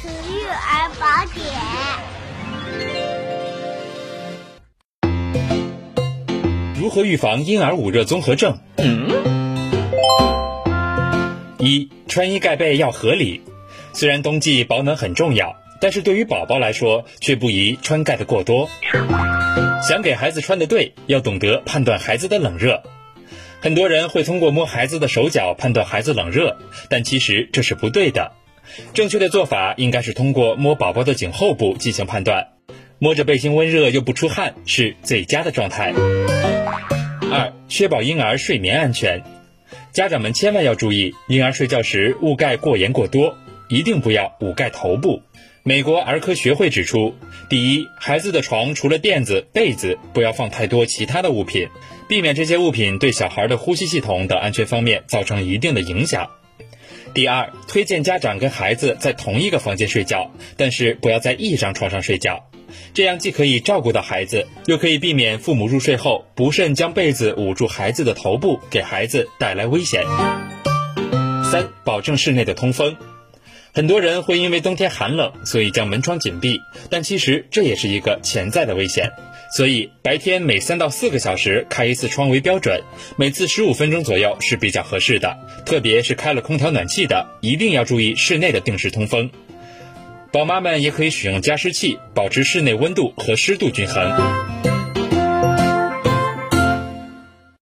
词育儿宝典。如何预防婴儿捂热综合症？一、穿衣盖被要合理。虽然冬季保暖很重要，但是对于宝宝来说，却不宜穿盖的过多。想给孩子穿的对，要懂得判断孩子的冷热。很多人会通过摸孩子的手脚判断孩子冷热，但其实这是不对的。正确的做法应该是通过摸宝宝的颈后部进行判断。摸着背心温热又不出汗是最佳的状态。二、确保婴儿睡眠安全。家长们千万要注意，婴儿睡觉时捂盖过严过多，一定不要捂盖头部。美国儿科学会指出，第一，孩子的床除了垫子、被子，不要放太多其他的物品，避免这些物品对小孩的呼吸系统等安全方面造成一定的影响。第二，推荐家长跟孩子在同一个房间睡觉，但是不要在一张床上睡觉，这样既可以照顾到孩子，又可以避免父母入睡后不慎将被子捂住孩子的头部，给孩子带来危险。三，保证室内的通风。很多人会因为冬天寒冷，所以将门窗紧闭，但其实这也是一个潜在的危险。所以白天每三到四个小时开一次窗为标准，每次十五分钟左右是比较合适的。特别是开了空调暖气的，一定要注意室内的定时通风。宝妈们也可以使用加湿器，保持室内温度和湿度均衡。